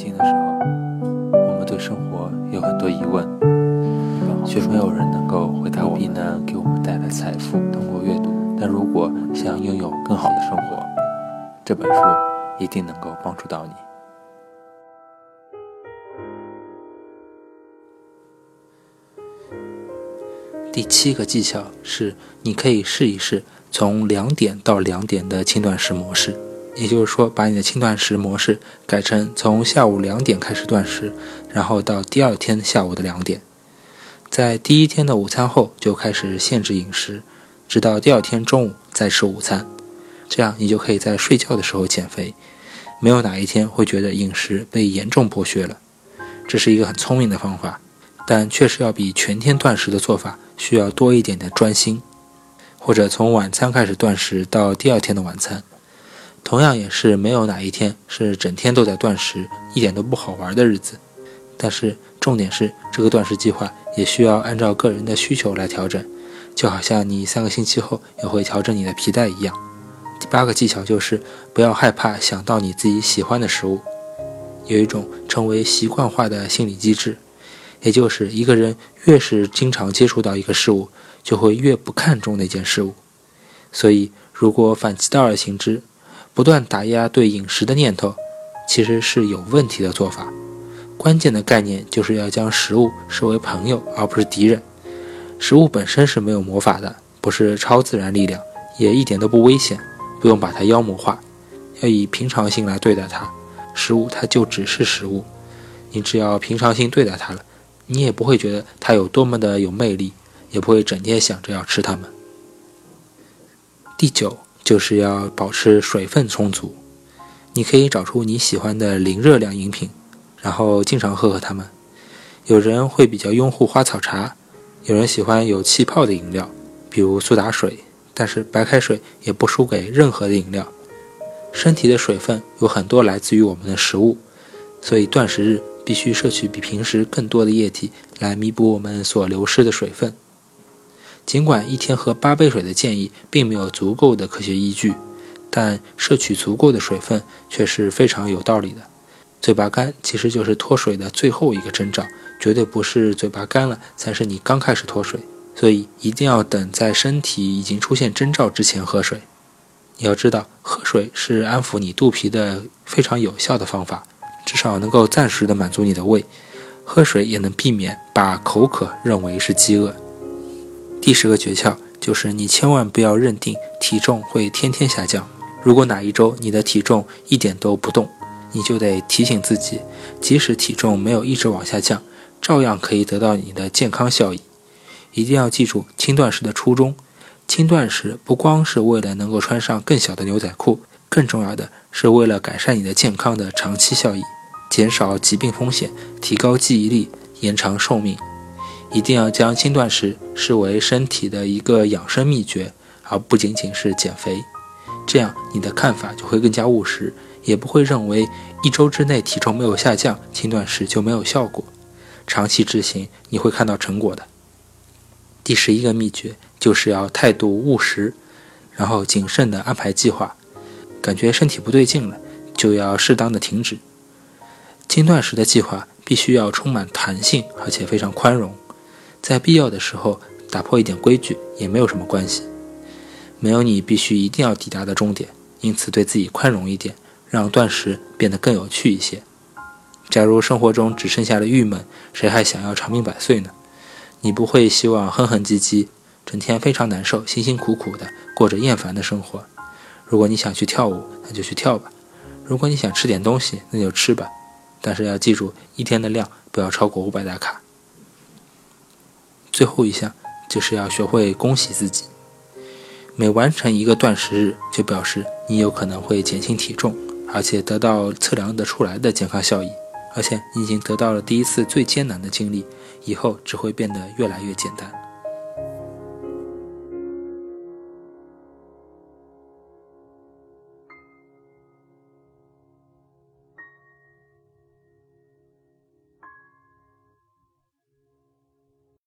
静的时候，我们对生活有很多疑问，却没有人能够回答我们能给我们带来财富。通过阅读，但如果想拥有更好的生活，这本书一定能够帮助到你。第七个技巧是，你可以试一试从两点到两点的轻断食模式。也就是说，把你的轻断食模式改成从下午两点开始断食，然后到第二天下午的两点，在第一天的午餐后就开始限制饮食，直到第二天中午再吃午餐。这样你就可以在睡觉的时候减肥，没有哪一天会觉得饮食被严重剥削了。这是一个很聪明的方法，但确实要比全天断食的做法需要多一点的专心，或者从晚餐开始断食到第二天的晚餐。同样也是没有哪一天是整天都在断食，一点都不好玩的日子。但是重点是，这个断食计划也需要按照个人的需求来调整，就好像你三个星期后也会调整你的皮带一样。第八个技巧就是不要害怕想到你自己喜欢的食物，有一种称为习惯化的心理机制，也就是一个人越是经常接触到一个事物，就会越不看重那件事物。所以，如果反其道而行之。不断打压对饮食的念头，其实是有问题的做法。关键的概念就是要将食物视为朋友，而不是敌人。食物本身是没有魔法的，不是超自然力量，也一点都不危险，不用把它妖魔化，要以平常心来对待它。食物它就只是食物，你只要平常心对待它了，你也不会觉得它有多么的有魅力，也不会整天想着要吃它们。第九。就是要保持水分充足。你可以找出你喜欢的零热量饮品，然后经常喝喝它们。有人会比较拥护花草茶，有人喜欢有气泡的饮料，比如苏打水。但是白开水也不输给任何的饮料。身体的水分有很多来自于我们的食物，所以断食日必须摄取比平时更多的液体来弥补我们所流失的水分。尽管一天喝八杯水的建议并没有足够的科学依据，但摄取足够的水分却是非常有道理的。嘴巴干其实就是脱水的最后一个征兆，绝对不是嘴巴干了才是你刚开始脱水。所以一定要等在身体已经出现征兆之前喝水。你要知道，喝水是安抚你肚皮的非常有效的方法，至少能够暂时的满足你的胃。喝水也能避免把口渴认为是饥饿。第十个诀窍就是，你千万不要认定体重会天天下降。如果哪一周你的体重一点都不动，你就得提醒自己，即使体重没有一直往下降，照样可以得到你的健康效益。一定要记住轻断食的初衷：轻断食不光是为了能够穿上更小的牛仔裤，更重要的是为了改善你的健康的长期效益，减少疾病风险，提高记忆力，延长寿命。一定要将轻断食视为身体的一个养生秘诀，而不仅仅是减肥。这样你的看法就会更加务实，也不会认为一周之内体重没有下降，轻断食就没有效果。长期执行，你会看到成果的。第十一个秘诀就是要态度务实，然后谨慎地安排计划。感觉身体不对劲了，就要适当的停止。轻断食的计划必须要充满弹性，而且非常宽容。在必要的时候打破一点规矩也没有什么关系，没有你必须一定要抵达的终点，因此对自己宽容一点，让断食变得更有趣一些。假如生活中只剩下了郁闷，谁还想要长命百岁呢？你不会希望哼哼唧唧，整天非常难受，辛辛苦苦的过着厌烦的生活。如果你想去跳舞，那就去跳吧；如果你想吃点东西，那就吃吧。但是要记住，一天的量不要超过五百大卡。最后一项就是要学会恭喜自己。每完成一个断食日，就表示你有可能会减轻体重，而且得到测量得出来的健康效益。而且你已经得到了第一次最艰难的经历，以后只会变得越来越简单。